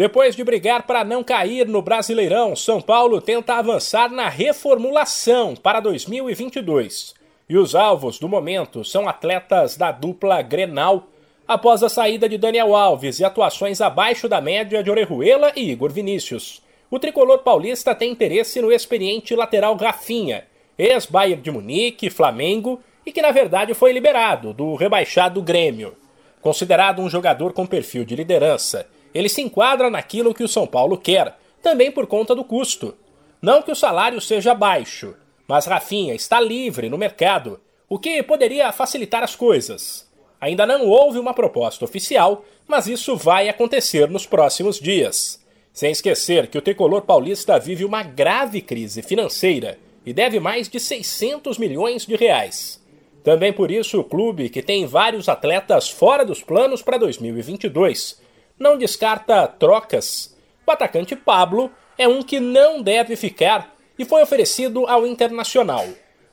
Depois de brigar para não cair no Brasileirão, São Paulo tenta avançar na reformulação para 2022. E os alvos do momento são atletas da dupla Grenal, após a saída de Daniel Alves e atuações abaixo da média de Orejuela e Igor Vinícius. O tricolor paulista tem interesse no experiente lateral Rafinha, ex-Bayern de Munique, Flamengo e que na verdade foi liberado do rebaixado Grêmio. Considerado um jogador com perfil de liderança, ele se enquadra naquilo que o São Paulo quer, também por conta do custo. Não que o salário seja baixo, mas Rafinha está livre no mercado, o que poderia facilitar as coisas. Ainda não houve uma proposta oficial, mas isso vai acontecer nos próximos dias. Sem esquecer que o tricolor paulista vive uma grave crise financeira e deve mais de 600 milhões de reais. Também por isso, o clube, que tem vários atletas fora dos planos para 2022, não descarta trocas. O atacante Pablo é um que não deve ficar e foi oferecido ao Internacional.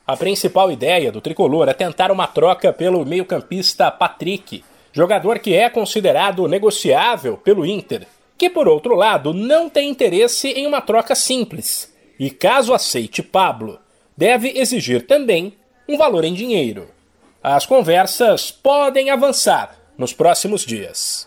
A principal ideia do tricolor é tentar uma troca pelo meio-campista Patrick, jogador que é considerado negociável pelo Inter, que por outro lado não tem interesse em uma troca simples e, caso aceite Pablo, deve exigir também um valor em dinheiro. As conversas podem avançar nos próximos dias.